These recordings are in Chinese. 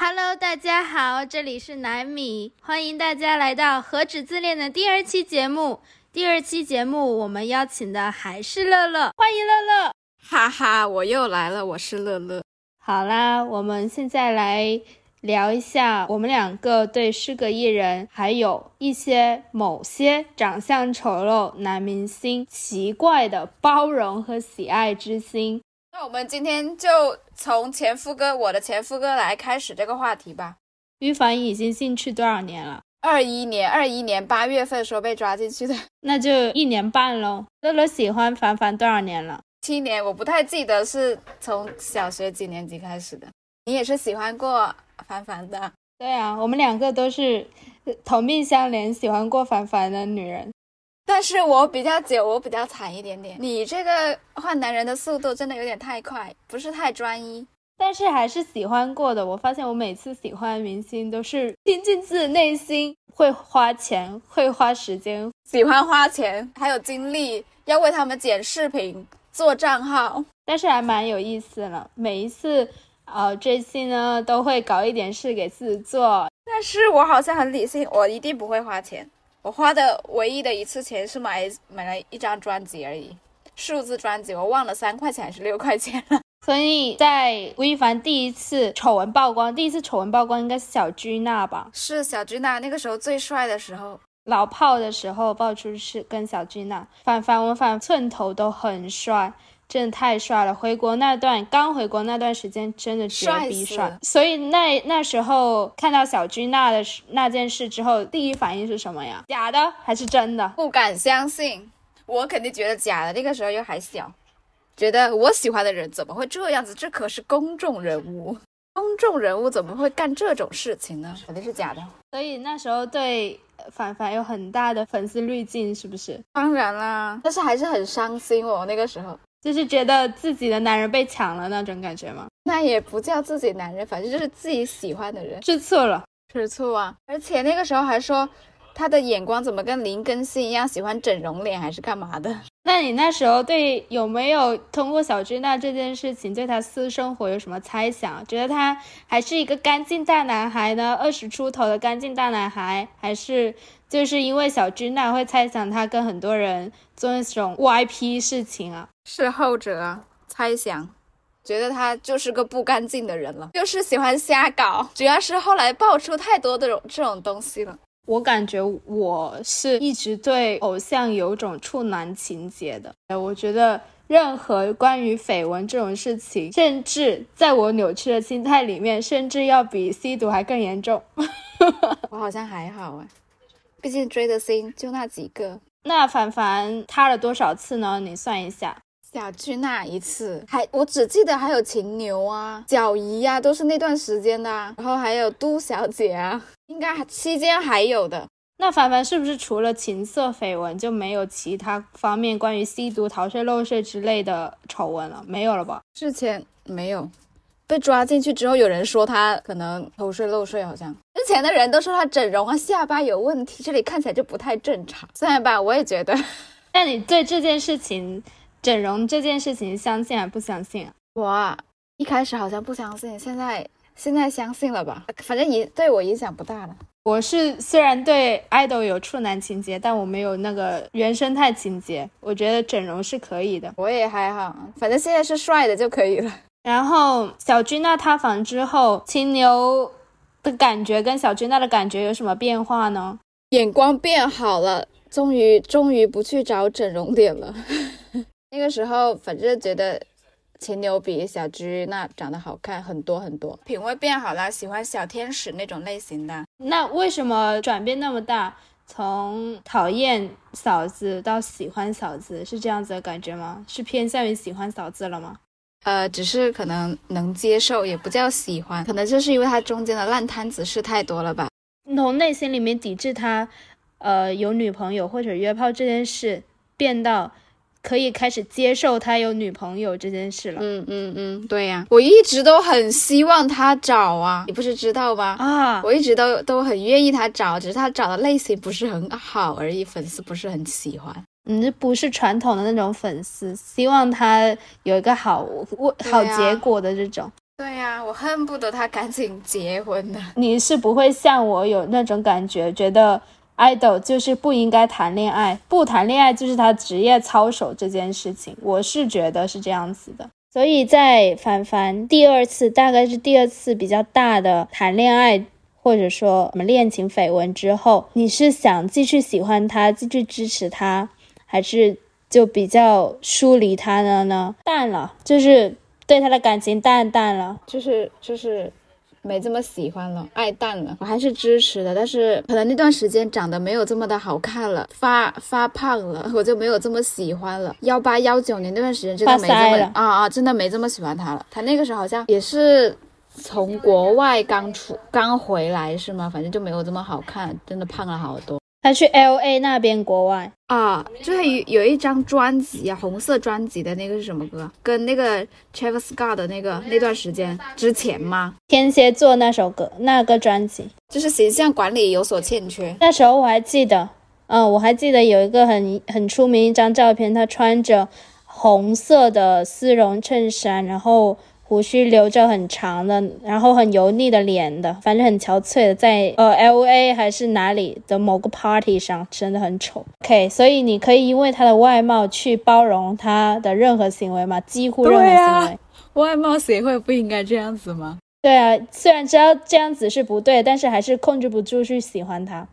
Hello，大家好，这里是南米，欢迎大家来到《何止自恋》的第二期节目。第二期节目我们邀请的还是乐乐，欢迎乐乐。哈哈，我又来了，我是乐乐。好啦，我们现在来聊一下我们两个对诗歌艺人，还有一些某些长相丑陋男明星奇怪的包容和喜爱之心。那我们今天就从前夫哥，我的前夫哥来开始这个话题吧。于凡已经进去多少年了？二一年，二一年八月份时候被抓进去的，那就一年半喽。乐乐喜欢凡凡多少年了？七年，我不太记得是从小学几年级开始的。你也是喜欢过凡凡的？对啊，我们两个都是同病相怜，喜欢过凡凡的女人。但是我比较久，我比较惨一点点。你这个换男人的速度真的有点太快，不是太专一。但是还是喜欢过的。我发现我每次喜欢明星都是听进自己内心，会花钱，会花时间，喜欢花钱，还有精力要为他们剪视频、做账号。但是还蛮有意思的。每一次呃追星呢，都会搞一点事给自己做。但是我好像很理性，我一定不会花钱。我花的唯一的一次钱是买买了一张专辑而已，数字专辑，我忘了三块钱还是六块钱了。所以在吴亦凡第一次丑闻曝光，第一次丑闻曝光应该是小居娜吧？是小居娜，那个时候最帅的时候，老炮的时候爆出是跟小居娜。反反我反寸头都很帅，真的太帅了。回国那段刚回国那段时间真的绝逼帅。所以那那时候看到小居娜的那件事之后，第一反应是什么呀？假的还是真的？不敢相信，我肯定觉得假的。那个时候又还小。觉得我喜欢的人怎么会这样子？这可是公众人物，公众人物怎么会干这种事情呢？肯定是假的。所以那时候对凡凡有很大的粉丝滤镜，是不是？当然啦，但是还是很伤心哦。那个时候就是觉得自己的男人被抢了那种感觉吗？那也不叫自己男人，反正就是自己喜欢的人，吃醋了，吃醋啊！而且那个时候还说。他的眼光怎么跟林更新一样喜欢整容脸还是干嘛的？那你那时候对有没有通过小军娜这件事情对他私生活有什么猜想？觉得他还是一个干净大男孩呢？二十出头的干净大男孩，还是就是因为小君娜会猜想他跟很多人做那种 YP 事情啊？是后者啊，猜想，觉得他就是个不干净的人了，就是喜欢瞎搞。主要是后来爆出太多这种这种东西了。我感觉我是一直对偶像有种处男情节的。我觉得任何关于绯闻这种事情，甚至在我扭曲的心态里面，甚至要比吸毒还更严重。我好像还好哎，毕竟追的星就那几个。那凡凡塌了多少次呢？你算一下。小巨那一次，还我只记得还有秦牛啊、小姨呀，都是那段时间的。然后还有都小姐啊。应该期间还有的，那凡凡是不是除了情色绯闻就没有其他方面关于吸毒、逃税漏税之类的丑闻了？没有了吧？之前没有，被抓进去之后，有人说他可能偷税漏税，好像之前的人都说他整容啊，下巴有问题，这里看起来就不太正常。算了吧，我也觉得。那你对这件事情，整容这件事情，相信还不相信啊？我啊，一开始好像不相信，现在。现在相信了吧？反正影对我影响不大了。我是虽然对爱豆有处男情节，但我没有那个原生态情节。我觉得整容是可以的。我也还好，反正现在是帅的就可以了。然后小君娜塌房之后，秦牛的感觉跟小君娜的感觉有什么变化呢？眼光变好了，终于终于不去找整容脸了。那个时候反正觉得。秦牛比小居那长得好看很多很多，品味变好了，喜欢小天使那种类型的。那为什么转变那么大？从讨厌嫂子到喜欢嫂子，是这样子的感觉吗？是偏向于喜欢嫂子了吗？呃，只是可能能接受，也不叫喜欢，可能就是因为他中间的烂摊子事太多了吧。从内心里面抵制他，呃，有女朋友或者约炮这件事，变到。可以开始接受他有女朋友这件事了。嗯嗯嗯，对呀，我一直都很希望他找啊，你不是知道吗？啊，我一直都都很愿意他找，只是他找的类型不是很好而已，粉丝不是很喜欢。你不是传统的那种粉丝，希望他有一个好好结果的这种。对呀，我恨不得他赶紧结婚呢。你是不会像我有那种感觉，觉得 idol 就是不应该谈恋爱，不谈恋爱就是他职业操守这件事情，我是觉得是这样子的。所以在凡凡第二次，大概是第二次比较大的谈恋爱，或者说什么恋情绯闻之后，你是想继续喜欢他，继续支持他，还是就比较疏离他了呢？淡了，就是。对他的感情淡淡了，就是就是没这么喜欢了，爱淡了。我还是支持的，但是可能那段时间长得没有这么的好看了，发发胖了，我就没有这么喜欢了。幺八幺九年那段时间真的没这么啊啊，真的没这么喜欢他了。他那个时候好像也是从国外刚出刚回来是吗？反正就没有这么好看，真的胖了好多。他去 L A 那边国外啊，就是有有一张专辑啊，红色专辑的那个是什么歌？跟那个 Travis Scott 的那个那段时间之前吗？天蝎座那首歌那个专辑，就是形象管理有所欠缺。那时候我还记得，嗯，我还记得有一个很很出名一张照片，他穿着红色的丝绒衬衫，然后。胡须留着很长的，然后很油腻的脸的，反正很憔悴的，在呃 L A 还是哪里的某个 party 上，真的很丑。OK，所以你可以因为他的外貌去包容他的任何行为吗？几乎任何行为。外貌协会不应该这样子吗？对啊，虽然知道这样子是不对，但是还是控制不住去喜欢他。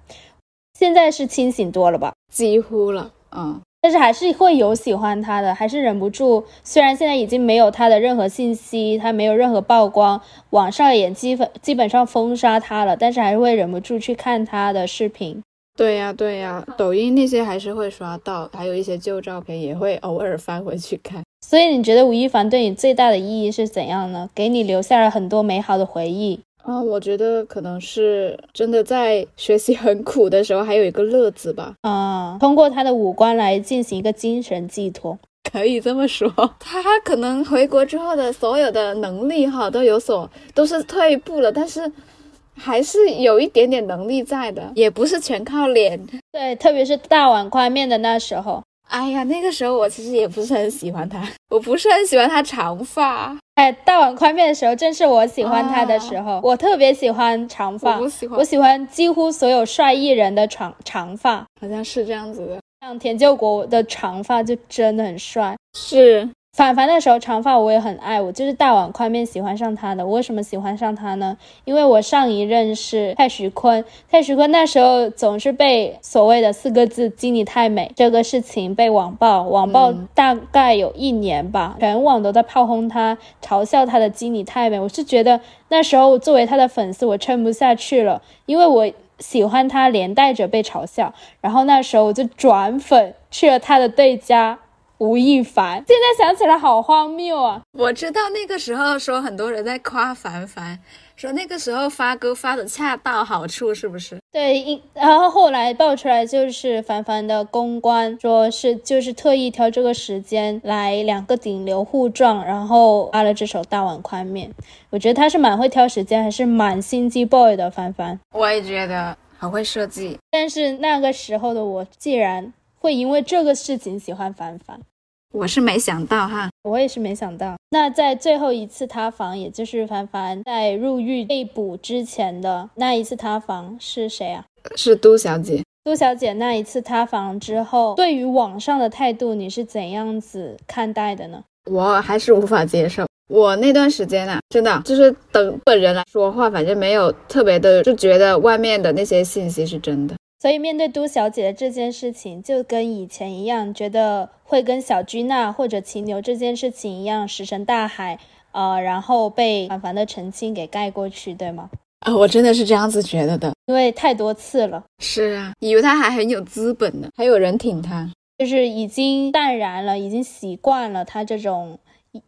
现在是清醒多了吧？几乎了，嗯。但是还是会有喜欢他的，还是忍不住。虽然现在已经没有他的任何信息，他没有任何曝光，网上也基本基本上封杀他了，但是还是会忍不住去看他的视频。对呀，对呀，抖音那些还是会刷到，还有一些旧照片也会偶尔翻回去看。所以你觉得吴亦凡对你最大的意义是怎样呢？给你留下了很多美好的回忆。啊，我觉得可能是真的在学习很苦的时候，还有一个乐子吧。啊，通过他的五官来进行一个精神寄托，可以这么说。他可能回国之后的所有的能力哈都有所都是退步了，但是还是有一点点能力在的，也不是全靠脸。对，特别是大碗宽面的那时候。哎呀，那个时候我其实也不是很喜欢他，我不是很喜欢他长发。哎，大碗宽面的时候正是我喜欢他的时候，我特别喜欢长发，我喜欢，我喜欢几乎所有帅艺人的长长发，好像是这样子的。像田救国的长发就真的很帅，是。反凡那时候长发我也很爱，我就是大碗宽面喜欢上他的。我为什么喜欢上他呢？因为我上一任是蔡徐坤，蔡徐坤那时候总是被所谓的四个字“经你太美”这个事情被网暴，网暴大概有一年吧，全网都在炮轰他，嘲笑他的经你太美。我是觉得那时候作为他的粉丝，我撑不下去了，因为我喜欢他，连带着被嘲笑，然后那时候我就转粉去了他的对家。吴亦凡，现在想起来好荒谬啊！我知道那个时候说很多人在夸凡凡，说那个时候发歌发的恰到好处，是不是？对，然后后来爆出来就是凡凡的公关，说是就是特意挑这个时间来两个顶流互撞，然后发了这首大碗宽面。我觉得他是蛮会挑时间，还是蛮心机 boy 的凡凡。我也觉得很会设计，但是那个时候的我，既然。会因为这个事情喜欢凡凡，我是没想到哈，我也是没想到。那在最后一次塌房，也就是凡凡在入狱被捕之前的那一次塌房是谁啊？是都小姐。都小姐那一次塌房之后，对于网上的态度，你是怎样子看待的呢？我还是无法接受。我那段时间啊，真的就是等本人来说话，反正没有特别的，就觉得外面的那些信息是真的。所以面对都小姐的这件事情，就跟以前一样，觉得会跟小居娜或者秦牛这件事情一样石沉大海，呃，然后被凡凡的澄清给盖过去，对吗？啊，我真的是这样子觉得的，因为太多次了。是啊，以为他还很有资本呢，还有人挺他，就是已经淡然了，已经习惯了他这种。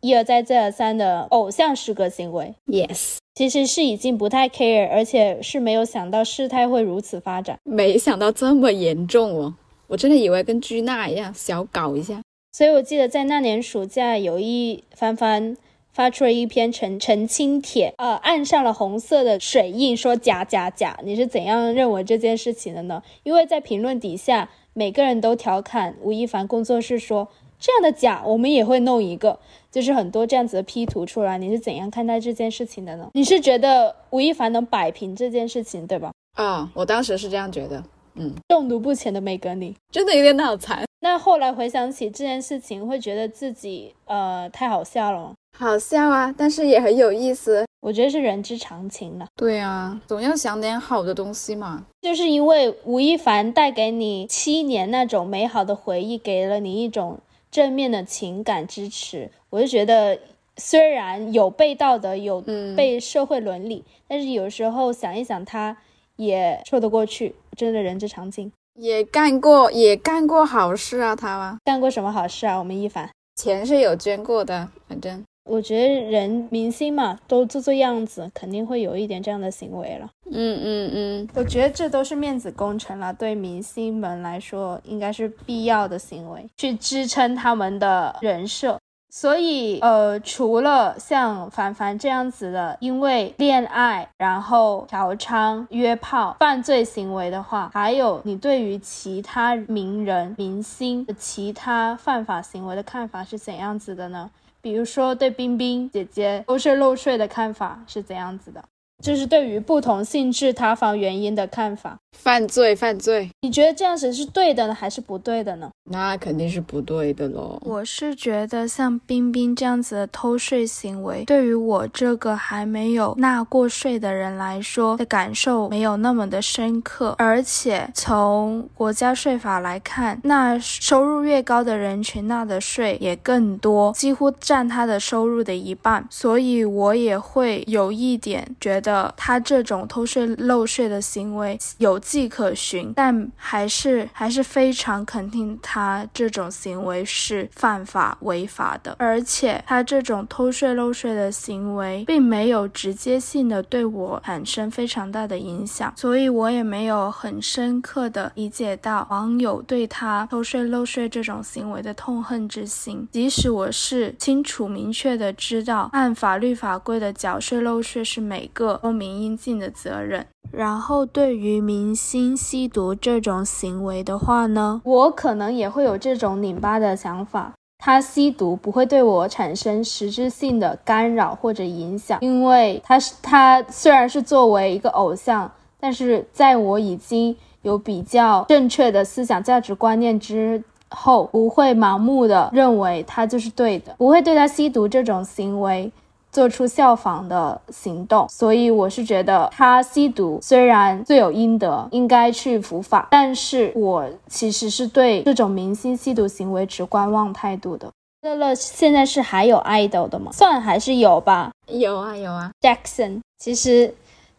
一而再再而三的偶像式格行为，yes，其实是已经不太 care，而且是没有想到事态会如此发展，没想到这么严重哦，我真的以为跟居娜一样小搞一下，所以我记得在那年暑假，有一帆帆发出了一篇澄澄清帖，呃，按上了红色的水印，说假假假，你是怎样认为这件事情的呢？因为在评论底下，每个人都调侃吴亦凡工作室说。这样的假，我们也会弄一个，就是很多这样子的 P 图出来。你是怎样看待这件事情的呢？你是觉得吴亦凡能摆平这件事情，对吧？啊，我当时是这样觉得。嗯，中毒不浅的梅格你真的有点脑残。那后来回想起这件事情，会觉得自己呃太好笑了吗？好笑啊，但是也很有意思。我觉得是人之常情了。对啊，总要想点好的东西嘛。就是因为吴亦凡带给你七年那种美好的回忆，给了你一种正面的情感支持，我就觉得虽然有被道德，有被社会伦理，但是有时候想一想，他也说得过去。真的人之常情。也干过，也干过好事啊，他吗？干过什么好事啊？我们一凡钱是有捐过的，反正我觉得人明星嘛，都做做样子，肯定会有一点这样的行为了。嗯嗯嗯，我觉得这都是面子工程了，对明星们来说，应该是必要的行为，去支撑他们的人设。所以，呃，除了像凡凡这样子的，因为恋爱然后嫖娼、约炮、犯罪行为的话，还有你对于其他名人、明星的其他犯法行为的看法是怎样子的呢？比如说对冰冰姐姐偷税漏税的看法是怎样子的？就是对于不同性质塌房原因的看法，犯罪犯罪，你觉得这样子是对的呢，还是不对的呢？那肯定是不对的喽。我是觉得像冰冰这样子的偷税行为，对于我这个还没有纳过税的人来说的感受没有那么的深刻，而且从国家税法来看，那收入越高的人群纳的税也更多，几乎占他的收入的一半，所以我也会有一点觉得。的他这种偷税漏税的行为有迹可循，但还是还是非常肯定他这种行为是犯法违法的，而且他这种偷税漏税的行为并没有直接性的对我产生非常大的影响，所以我也没有很深刻的理解到网友对他偷税漏税这种行为的痛恨之心，即使我是清楚明确的知道按法律法规的缴税漏税是每个。公民应尽的责任。然后，对于明星吸毒这种行为的话呢，我可能也会有这种拧巴的想法。他吸毒不会对我产生实质性的干扰或者影响，因为他是他虽然是作为一个偶像，但是在我已经有比较正确的思想价值观念之后，不会盲目的认为他就是对的，不会对他吸毒这种行为。做出效仿的行动，所以我是觉得他吸毒虽然罪有应得，应该去伏法，但是我其实是对这种明星吸毒行为持观望态度的。乐乐现在是还有 idol 的吗？算还是有吧。有啊有啊，Jackson 其实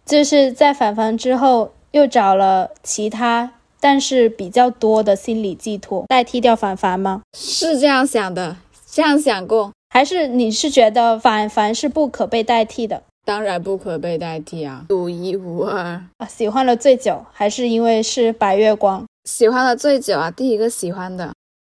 就是在反方之后又找了其他，但是比较多的心理寄托代替掉反凡吗？是这样想的，这样想过。还是你是觉得反凡是不可被代替的？当然不可被代替啊，独一无二啊！喜欢了最久，还是因为是白月光？喜欢了最久啊，第一个喜欢的，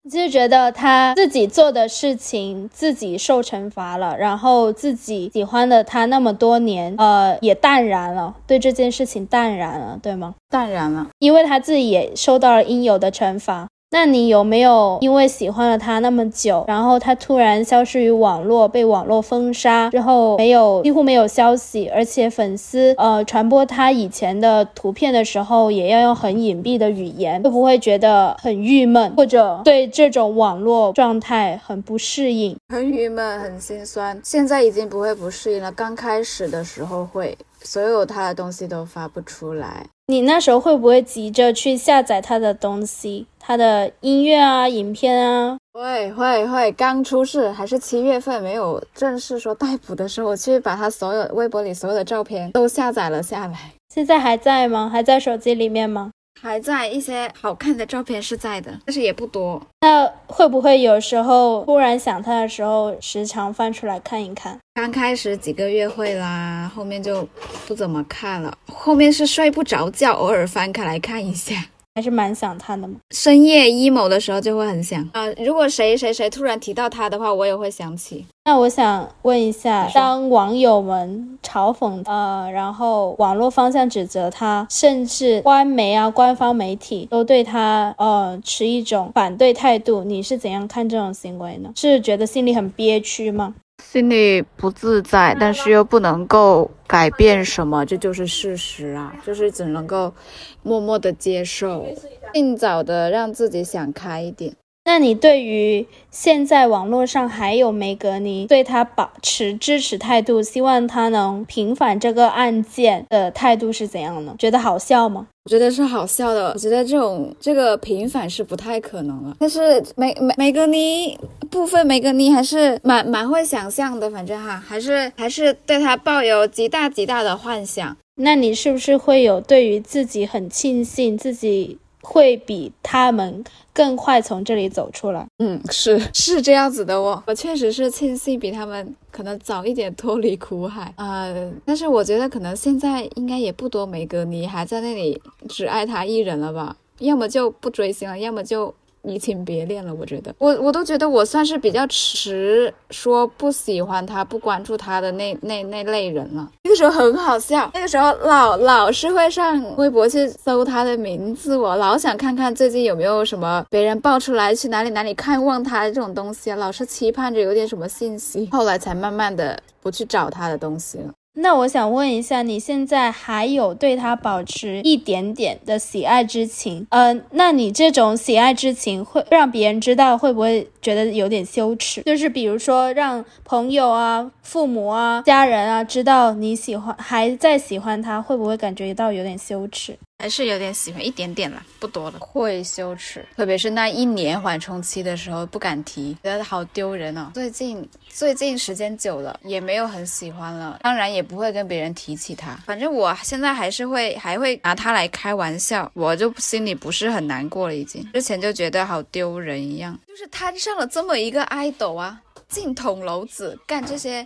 就是觉得他自己做的事情自己受惩罚了，然后自己喜欢了他那么多年，呃，也淡然了，对这件事情淡然了，对吗？淡然了，因为他自己也受到了应有的惩罚。那你有没有因为喜欢了他那么久，然后他突然消失于网络，被网络封杀之后，没有几乎没有消息，而且粉丝呃传播他以前的图片的时候，也要用很隐蔽的语言，会不会觉得很郁闷，或者对这种网络状态很不适应？很郁闷，很心酸。现在已经不会不适应了，刚开始的时候会，所有他的东西都发不出来。你那时候会不会急着去下载他的东西，他的音乐啊、影片啊？会会会，刚出事还是七月份没有正式说逮捕的时候，我去把他所有微博里所有的照片都下载了下来。现在还在吗？还在手机里面吗？还在一些好看的照片是在的，但是也不多。那会不会有时候突然想他的时候，时常翻出来看一看？刚开始几个月会啦，后面就不怎么看了。后面是睡不着觉，偶尔翻开来看一下。还是蛮想他的嘛。深夜 emo 的时候就会很想啊、如果谁谁谁突然提到他的话，我也会想起。那我想问一下，当网友们嘲讽呃，然后网络方向指责他，甚至官媒啊、官方媒体都对他呃持一种反对态度，你是怎样看这种行为呢？是觉得心里很憋屈吗？心里不自在，但是又不能够改变什么，这就是事实啊，就是只能够默默的接受，尽早的让自己想开一点。那你对于现在网络上还有梅格尼对他保持支持态度，希望他能平反这个案件的态度是怎样呢？觉得好笑吗？我觉得是好笑的，我觉得这种这个平反是不太可能了。但是梅梅梅格尼部分梅格尼还是蛮蛮会想象的，反正哈，还是还是对他抱有极大极大的幻想。那你是不是会有对于自己很庆幸，自己会比他们更快从这里走出来？嗯，是是这样子的我，我确实是庆幸比他们可能早一点脱离苦海、呃但是我觉得可能现在应该也不多梅格尼还在那里只爱他一人了吧，要么就不追星了，要么就。移情别恋了，我觉得我我都觉得我算是比较迟说不喜欢他、不关注他的那那那类人了。那时候很好笑，那个时候老老是会上微博去搜他的名字，我老想看看最近有没有什么别人爆出来去哪里哪里看望他这种东西啊，老是期盼着有点什么信息，后来才慢慢的不去找他的东西了。那我想问一下，你现在还有对他保持一点点的喜爱之情？呃，那你这种喜爱之情会让别人知道，会不会觉得有点羞耻？就是比如说让朋友啊、父母啊、家人啊知道你喜欢，还在喜欢他，会不会感觉到有点羞耻？还是有点喜欢，一点点了，不多了。会羞耻，特别是那一年缓冲期的时候，不敢提，觉得好丢人哦。最近最近时间久了，也没有很喜欢了，当然也不会跟别人提起他。反正我现在还是会，还会拿他来开玩笑，我就心里不是很难过了。已经之前就觉得好丢人一样，就是摊上了这么一个爱豆啊，进捅娄子，干这些。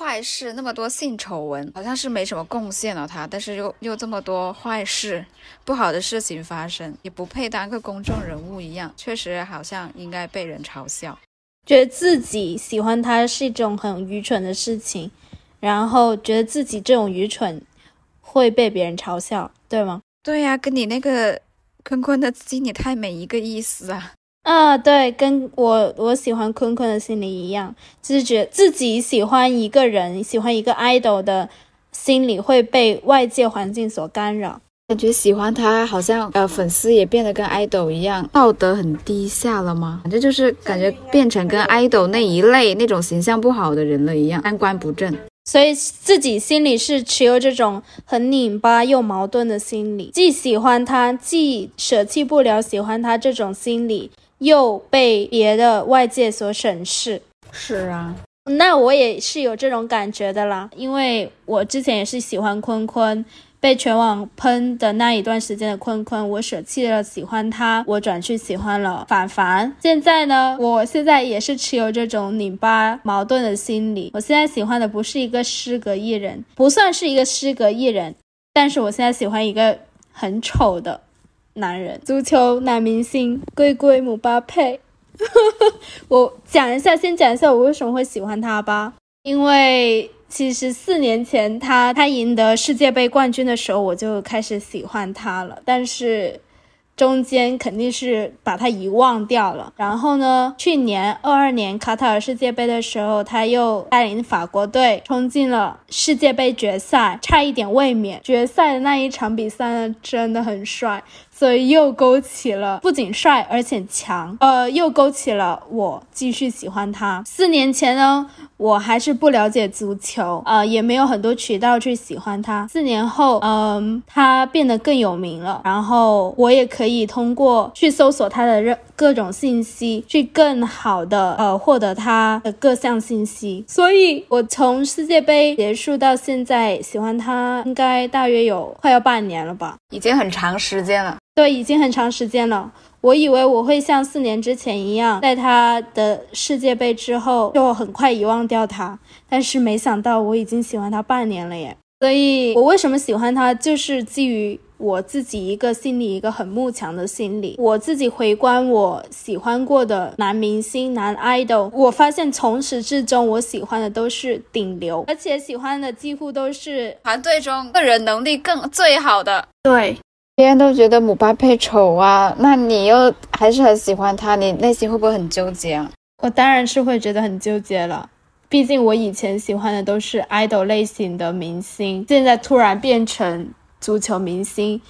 坏事那么多性丑闻，好像是没什么贡献了他，但是又又这么多坏事，不好的事情发生，也不配当个公众人物一样，确实好像应该被人嘲笑。觉得自己喜欢他是一种很愚蠢的事情，然后觉得自己这种愚蠢会被别人嘲笑，对吗？对呀、跟你那个坤坤的经你太美一个意思啊。啊，对，跟我我喜欢坤坤的心理一样，就是觉得自己喜欢一个人，喜欢一个 idol 的心理会被外界环境所干扰。感觉喜欢他，好像呃粉丝也变得跟 idol 一样，道德很低下了吗？反正就是感觉变成跟 idol 那一类那种形象不好的人了一样，三观不正。所以自己心里是持有这种很拧巴又矛盾的心理，既喜欢他，既舍弃不了喜欢他这种心理，又被别的外界所审视。是啊，那我也是有这种感觉的啦，因为我之前也是喜欢坤坤，被全网喷的那一段时间的坤坤，我舍弃了喜欢他，我转去喜欢了凡凡。现在呢，我现在也是持有这种拧巴矛盾的心理。我现在喜欢的不是一个失格艺人，不算是一个失格艺人，但是我现在喜欢一个很丑的男人，足球男明星龟龟姆巴佩。我讲一下，先讲一下我为什么会喜欢他吧。因为其实四年前他他赢得世界杯冠军的时候，我就开始喜欢他了，但是中间肯定是把他遗忘掉了。然后呢，去年二二年卡塔尔世界杯的时候，他又带领法国队冲进了世界杯决赛，差一点卫冕。决赛的那一场比赛呢，真的很帅。所以又勾起了不仅帅而且强，呃，又勾起了我继续喜欢他。四年前呢，我还是不了解足球，呃，也没有很多渠道去喜欢他。四年后，嗯、他变得更有名了，然后我也可以通过去搜索他的任各种信息，去更好的呃获得他的各项信息。所以，我从世界杯结束到现在喜欢他，应该大约有快要半年了吧。已经很长时间了。对，已经很长时间了。我以为我会像四年之前一样，在他的世界杯之后就很快遗忘掉他，但是没想到我已经喜欢他半年了耶。所以，我为什么喜欢他，就是基于我自己一个心理一个很慕强的心理。我自己回观我喜欢过的男明星、男 idol，我发现从始至终我喜欢的都是顶流，而且喜欢的几乎都是团队中个人能力更最好的。对，别人都觉得姆巴佩丑啊，那你又还是很喜欢他，你内心会不会很纠结啊？我当然是会觉得很纠结了。毕竟我以前喜欢的都是 idol 类型的明星，现在突然变成足球明星，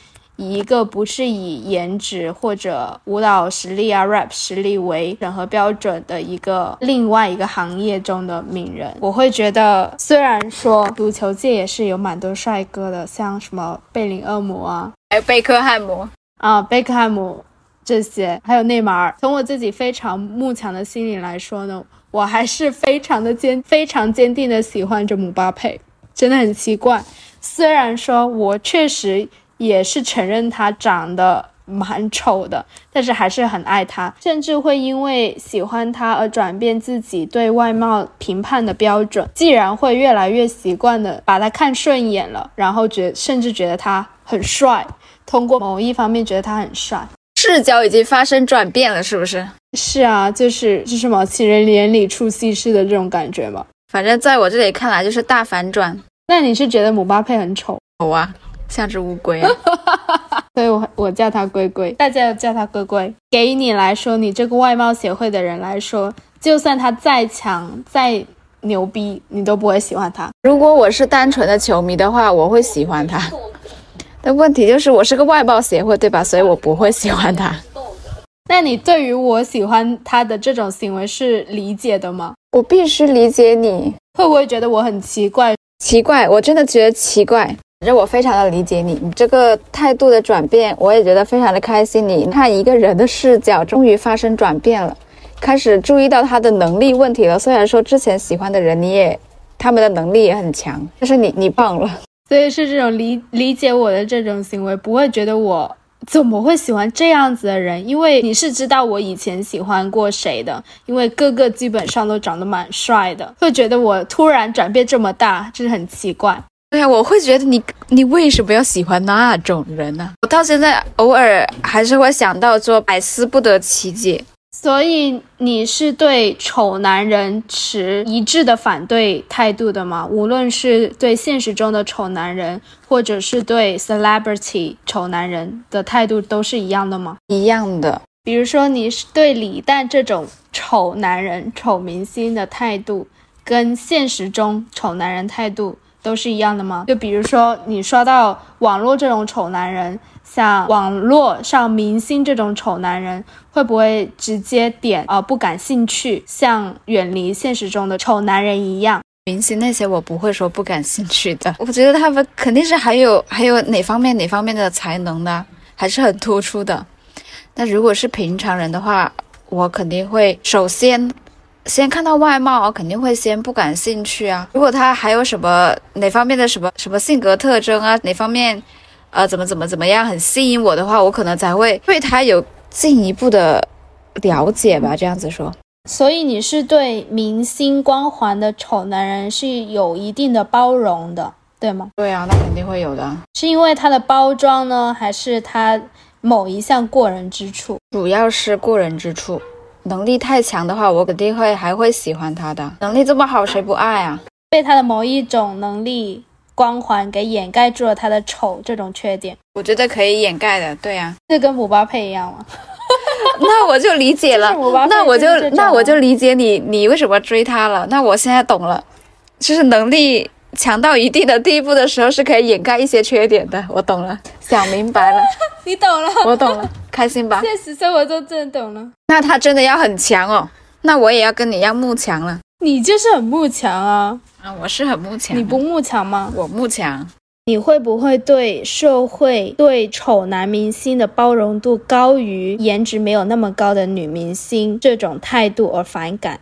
以一个不是以颜值或者舞蹈实力啊、rap 实力为审核标准的一个另外一个行业中的名人，我会觉得，虽然说足球界也是有蛮多帅哥的，像什么贝林厄姆啊，还有贝克汉姆啊，贝克汉姆这些，还有内马尔，从我自己非常慕强的心理来说呢。我还是非常的坚，非常坚定的喜欢着姆巴佩，真的很奇怪。虽然说我确实也是承认他长得蛮丑的，但是还是很爱他，甚至会因为喜欢他而转变自己对外貌评判的标准。既然会越来越习惯的把他看顺眼了，然后觉甚至觉得他很帅，通过某一方面觉得他很帅。视角已经发生转变了，是不是？是啊，就是就是某情人眼里出西施的这种感觉嘛。反正在我这里看来就是大反转。那你是觉得姆巴佩很丑？丑啊，像只乌龟。啊。所以我我叫他龟龟，大家叫他龟龟。给你来说，你这个外貌协会的人来说，就算他再强再牛逼，你都不会喜欢他。如果我是单纯的球迷的话，我会喜欢他。但问题就是我是个外貌协会，对吧？所以我不会喜欢他。那你对于我喜欢他的这种行为是理解的吗？我必须理解你。会不会觉得我很奇怪？奇怪，我真的觉得奇怪。反正我非常的理解你，你这个态度的转变，我也觉得非常的开心。你看一个人的视角终于发生转变了，开始注意到他的能力问题了。虽然说之前喜欢的人，你也他们的能力也很强，但是你你棒了。所以是这种理理解我的这种行为，不会觉得我怎么会喜欢这样子的人，因为你是知道我以前喜欢过谁的，因为个个基本上都长得蛮帅的，会觉得我突然转变这么大，就是很奇怪。对呀，我会觉得你你为什么要喜欢那种人呢？我到现在偶尔还是会想到说百思不得其解。所以你是对丑男人持一致的反对态度的吗？无论是对现实中的丑男人，或者是对 celebrity 丑男人的态度，都是一样的吗？一样的。比如说，你是对李诞这种丑男人、丑明星的态度，跟现实中丑男人态度都是一样的吗？就比如说，你刷到网络这种丑男人。像网络上明星这种丑男人，会不会直接点啊不感兴趣，像远离现实中的丑男人一样？明星那些我不会说不感兴趣的，我觉得他们肯定是还有还有哪方面哪方面的才能的，还是很突出的。那如果是平常人的话，我肯定会首先先看到外貌，肯定会先不感兴趣啊。如果他还有什么哪方面的什么什么性格特征啊，哪方面？呃，怎么怎么怎么样很吸引我的话，我可能才会对他有进一步的了解吧。这样子说，所以你是对明星光环的丑男人是有一定的包容的，对吗？对啊，那肯定会有的。是因为他的包装呢，还是他某一项过人之处？主要是过人之处，能力太强的话，我肯定会还会喜欢他的。能力这么好，谁不爱啊？被他的某一种能力。光环给掩盖住了他的丑这种缺点，我觉得可以掩盖的。对呀，这跟姆巴佩一样吗？那我就理解了。那我就那我就理解你，你为什么追他了？那我现在懂了，就是能力强到一定的地步的时候，是可以掩盖一些缺点的。我懂了，想明白了。你懂了，我懂了，开心吧？现实生活中真的懂了。那他真的要很强哦，那我也要跟你一样慕强了。你就是很慕强啊。啊，我是很慕强，你不慕强吗？我慕强。你会不会对社会对丑男明星的包容度高于颜值没有那么高的女明星这种态度而反感？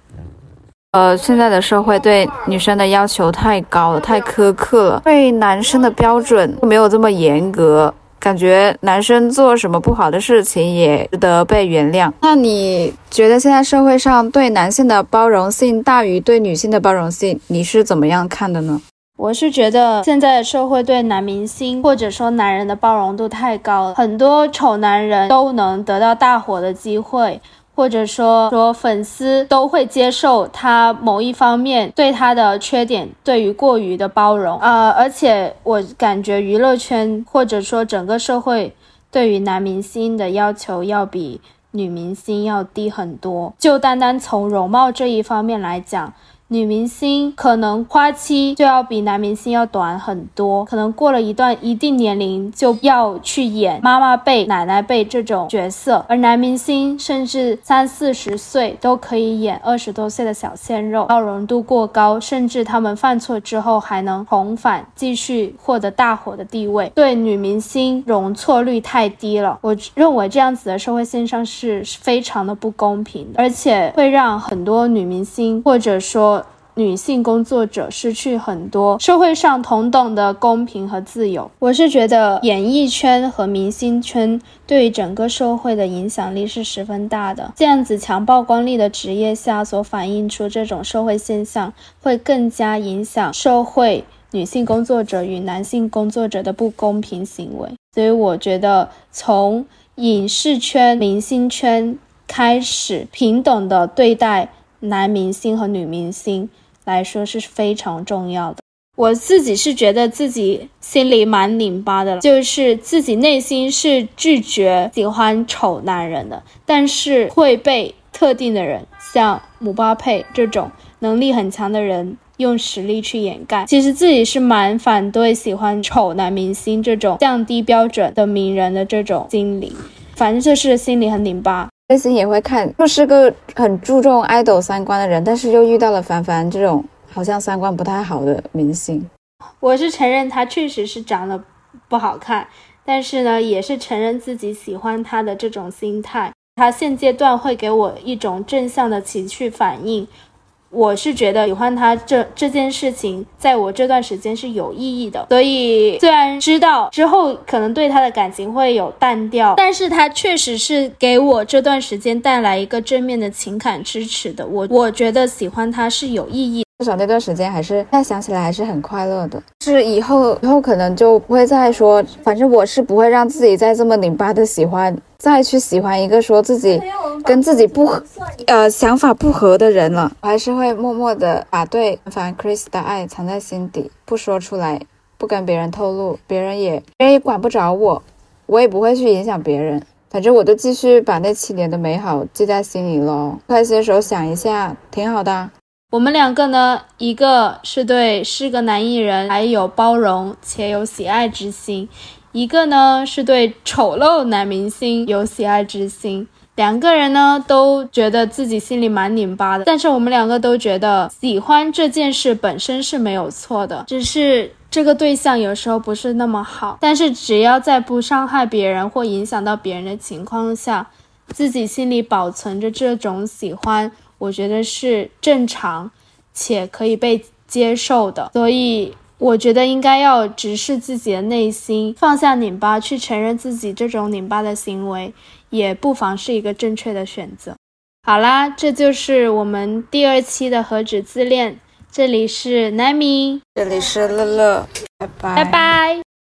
呃，现在的社会对女生的要求太高了，太苛刻了，对男生的标准没有这么严格。感觉男生做什么不好的事情也值得被原谅。那你觉得现在社会上对男性的包容性大于对女性的包容性，你是怎么样看的呢？我是觉得现在的社会对男明星或者说男人的包容度太高了，很多丑男人都能得到大火的机会，或者说说粉丝都会接受他某一方面对他的缺点对于过于的包容。呃，而且我感觉娱乐圈或者说整个社会对于男明星的要求要比女明星要低很多。就单单从容貌这一方面来讲。女明星可能花期就要比男明星要短很多，可能过了一段一定年龄就要去演妈妈辈、奶奶辈这种角色，而男明星甚至三四十岁都可以演二十多岁的小鲜肉，包容度过高，甚至他们犯错之后还能重返，继续获得大火的地位。对女明星容错率太低了，我认为这样子的社会现象是非常的不公平的，而且会让很多女明星或者说。女性工作者失去很多社会上同等的公平和自由。我是觉得演艺圈和明星圈对于整个社会的影响力是十分大的。这样子强曝光力的职业下所反映出这种社会现象，会更加影响社会女性工作者与男性工作者的不公平行为。所以我觉得从影视圈、明星圈开始平等的对待男明星和女明星。来说是非常重要的。我自己是觉得自己心里蛮拧巴的，就是自己内心是拒绝喜欢丑男人的，但是会被特定的人，像姆巴佩这种能力很强的人用实力去掩盖。其实自己是蛮反对喜欢丑男明星这种降低标准的名人的这种心理，反正就是心里很拧巴。内心也会看，就是个很注重爱豆三观的人，但是又遇到了凡凡这种好像三观不太好的明星。我是承认他确实是长得不好看，但是呢，也是承认自己喜欢他的这种心态。他现阶段会给我一种正向的情绪反应。我是觉得喜欢他这这件事情，在我这段时间是有意义的，所以虽然知道之后可能对他的感情会有淡掉，但是他确实是给我这段时间带来一个正面的情感支持的。我我觉得喜欢他是有意义。至少那段时间还是，现在想起来还是很快乐的。是以后以后可能就不会再说，反正我是不会让自己再这么拧巴的喜欢，再去喜欢一个说自己跟自己不合，呃想法不合的人了。我还是会默默的把对凡 Chris 的爱藏在心底，不说出来，不跟别人透露，别人也别人也管不着我，我也不会去影响别人。反正我就继续把那七年的美好记在心里喽。开心的时候想一下，挺好的。我们两个呢，一个是对是个男艺人还有包容且有喜爱之心，一个呢是对丑陋男明星有喜爱之心。两个人呢都觉得自己心里蛮拧巴的，但是我们两个都觉得喜欢这件事本身是没有错的，只是这个对象有时候不是那么好。但是只要在不伤害别人或影响到别人的情况下，自己心里保存着这种喜欢。我觉得是正常且可以被接受的，所以我觉得应该要直视自己的内心，放下拧巴，去承认自己这种拧巴的行为，也不妨是一个正确的选择。好啦，这就是我们第二期的何止自恋。这里是 Nami，这里是乐乐，拜拜，拜拜。